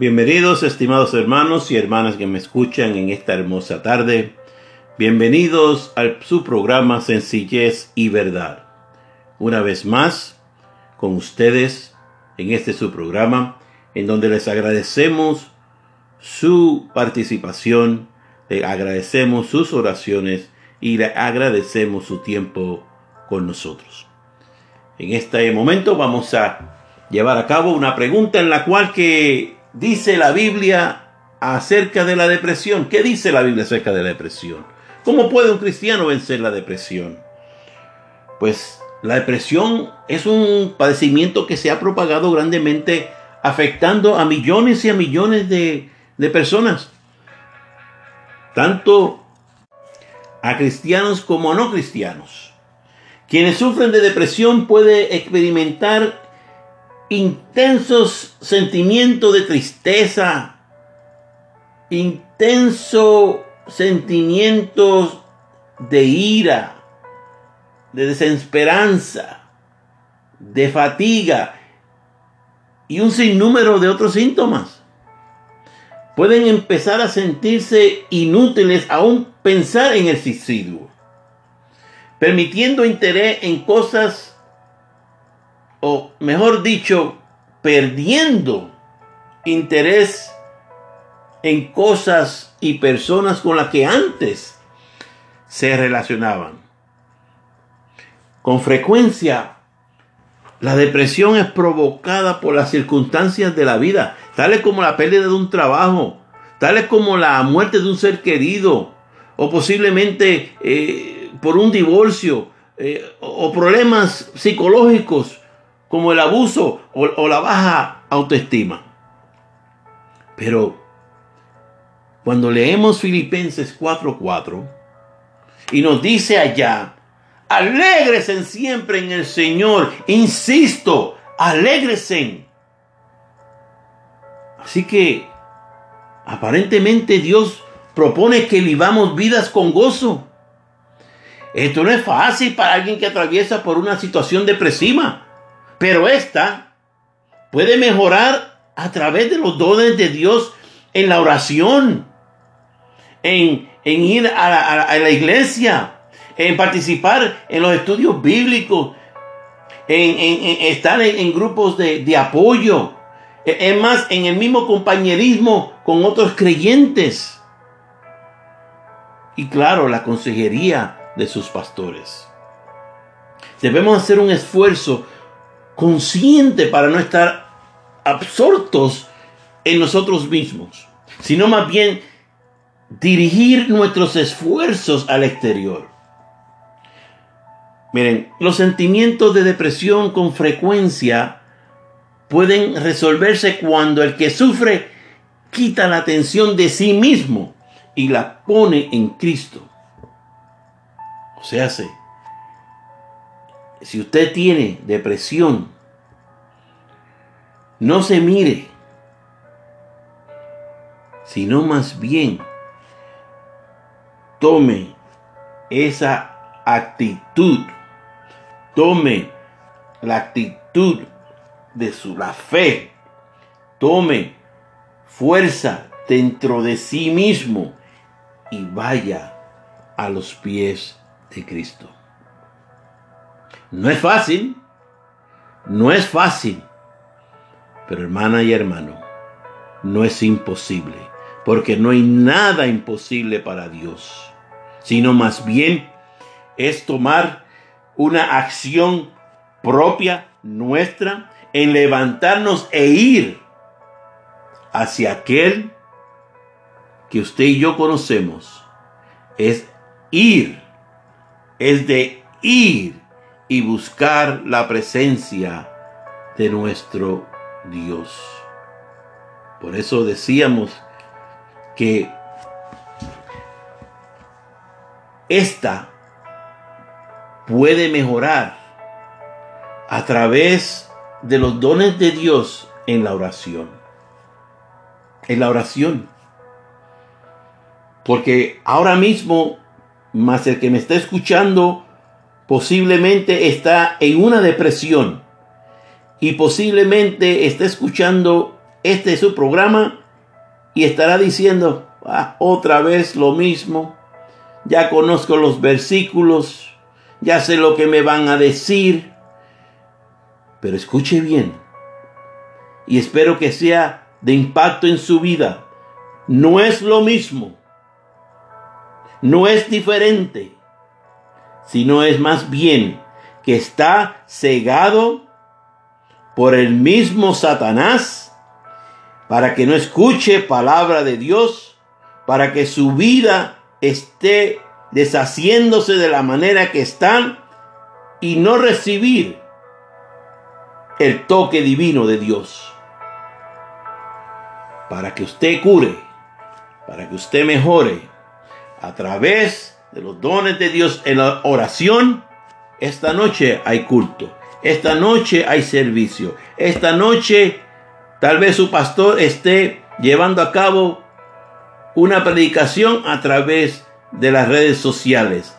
Bienvenidos, estimados hermanos y hermanas que me escuchan en esta hermosa tarde. Bienvenidos a su programa Sencillez y Verdad. Una vez más, con ustedes en este su programa, en donde les agradecemos su participación, le agradecemos sus oraciones y le agradecemos su tiempo con nosotros. En este momento vamos a llevar a cabo una pregunta en la cual que dice la Biblia acerca de la depresión? ¿Qué dice la Biblia acerca de la depresión? ¿Cómo puede un cristiano vencer la depresión? Pues la depresión es un padecimiento que se ha propagado grandemente afectando a millones y a millones de, de personas. Tanto a cristianos como a no cristianos. Quienes sufren de depresión pueden experimentar intensos sentimientos de tristeza, intensos sentimientos de ira, de desesperanza, de fatiga y un sinnúmero de otros síntomas. Pueden empezar a sentirse inútiles aún pensar en el suicidio, permitiendo interés en cosas o mejor dicho, perdiendo interés en cosas y personas con las que antes se relacionaban. Con frecuencia, la depresión es provocada por las circunstancias de la vida, tales como la pérdida de un trabajo, tales como la muerte de un ser querido, o posiblemente eh, por un divorcio, eh, o problemas psicológicos como el abuso o, la baja autoestima. Pero cuando leemos Filipenses 4:4 y nos dice allá, alégresen siempre en el Señor, insisto, alégresen. Así que aparentemente Dios propone que vivamos vidas con gozo. Esto no es fácil para alguien que atraviesa por una situación depresiva. Pero esta puede mejorar a través de los dones de Dios en la oración, en, ir a la, iglesia, en participar en los estudios bíblicos, en, estar en, grupos de, de apoyo, e, es más, en el mismo compañerismo con otros creyentes. Y claro, la consejería de sus pastores. Debemos hacer un esfuerzo consciente para no estar absortos en nosotros mismos, sino más bien dirigir nuestros esfuerzos al exterior. Miren, los sentimientos de depresión con frecuencia pueden resolverse cuando el que sufre quita la atención de sí mismo y la pone en Cristo. O sea, se si usted tiene depresión, no se mire, sino más bien tome esa actitud, tome la actitud de su la fe, tome fuerza dentro de sí mismo y vaya a los pies de Cristo. No es fácil, no es fácil, pero hermana y hermano, no es imposible, porque no hay nada imposible para Dios, sino más bien es tomar una acción propia nuestra en levantarnos e ir hacia aquel que usted y yo conocemos. Es ir, es de ir y buscar la presencia de nuestro Dios. Por eso decíamos que esta puede mejorar a través de los dones de Dios en la oración. En la oración. Porque ahora mismo, más el que me está escuchando, posiblemente está en una depresión y posiblemente está escuchando este es su programa y estará diciendo, ah, otra vez lo mismo, ya conozco los versículos, ya sé lo que me van a decir, pero escuche bien y espero que sea de impacto en su vida. No es lo mismo, no es diferente, sino es más bien que está cegado por el mismo Satanás para que no escuche palabra de Dios, para que su vida esté deshaciéndose de la manera que están y no recibir el toque divino de Dios. Para que usted cure, para que usted mejore a través de los dones de Dios en la oración, esta noche hay culto, esta noche hay servicio, esta noche tal vez su pastor esté llevando a cabo una predicación a través de las redes sociales.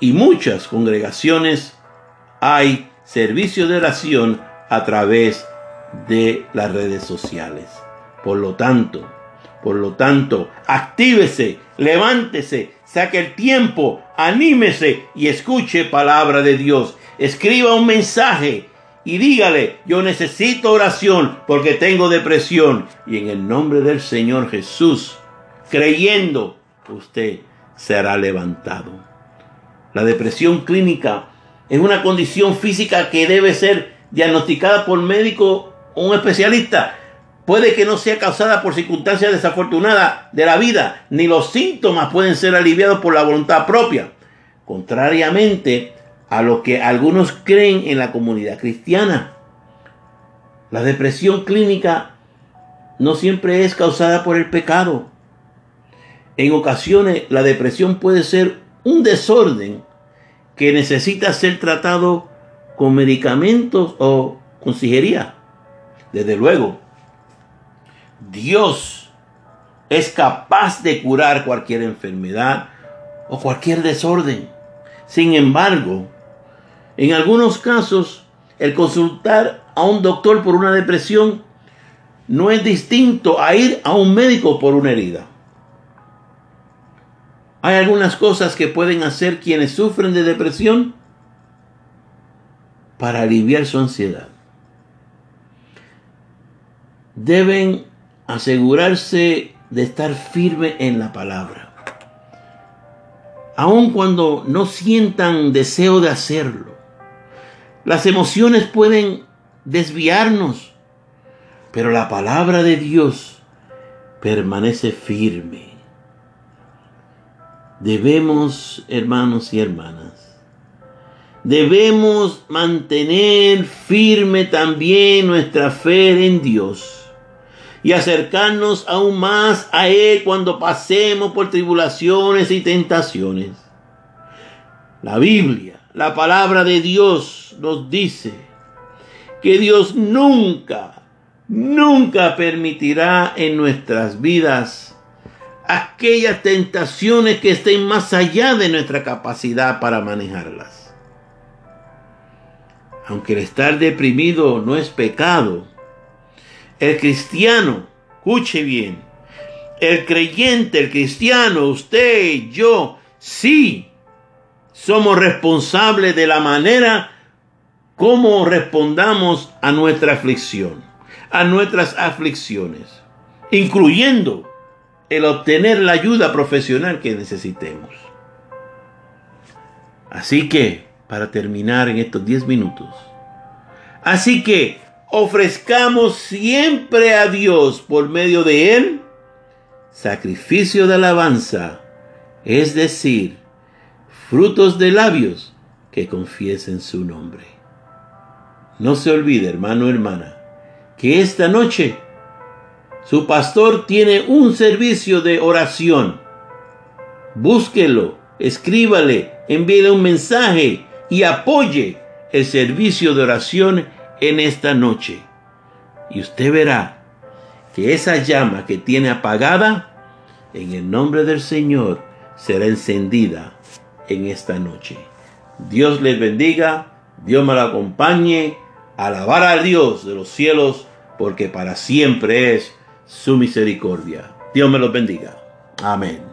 Y muchas congregaciones hay servicio de oración a través de las redes sociales. Por lo tanto, por lo tanto, actívese, levántese, saque el tiempo, anímese y escuche palabra de Dios. Escriba un mensaje y dígale, yo necesito oración porque tengo depresión. Y en el nombre del Señor Jesús, creyendo, usted será levantado. La depresión clínica es una condición física que debe ser diagnosticada por médico o un especialista. Puede que no sea causada por circunstancias desafortunadas de la vida, ni los síntomas pueden ser aliviados por la voluntad propia. Contrariamente a lo que algunos creen en la comunidad cristiana. La depresión clínica no siempre es causada por el pecado. En ocasiones la depresión puede ser un desorden que necesita ser tratado con medicamentos o consejería. Desde luego, Dios es capaz de curar cualquier enfermedad o cualquier desorden. Sin embargo, en algunos casos, el consultar a un doctor por una depresión no es distinto a ir a un médico por una herida. Hay algunas cosas que pueden hacer quienes sufren de depresión para aliviar su ansiedad. Deben asegurarse de estar firme en la palabra. Aun cuando no sientan deseo de hacerlo. Las emociones pueden desviarnos, pero la palabra de Dios permanece firme. Debemos, hermanos y hermanas, debemos mantener firme también nuestra fe en Dios y acercarnos aún más a Él cuando pasemos por tribulaciones y tentaciones. La Biblia, la palabra de Dios nos dice que Dios nunca, nunca permitirá en nuestras vidas aquellas tentaciones que estén más allá de nuestra capacidad para manejarlas. Aunque el estar deprimido no es pecado, el cristiano, escuche bien, el creyente, el cristiano, usted, yo, sí, somos responsables de la manera como respondamos a nuestra aflicción, a nuestras aflicciones, incluyendo el obtener la ayuda profesional que necesitemos. Así que, para terminar en estos 10 minutos, así que ofrezcamos siempre a Dios por medio de Él sacrificio de alabanza, es decir, frutos de labios que confiesen su nombre. No se olvide, hermano, hermana, que esta noche su pastor tiene un servicio de oración. Búsquelo, escríbale, envíele un mensaje y apoye el servicio de oración en esta noche. Y usted verá que esa llama que tiene apagada, en el nombre del Señor, será encendida en esta noche. Dios les bendiga, Dios me la acompañe, alabar a Dios de los cielos porque para siempre es su misericordia. Dios me los bendiga. Amén.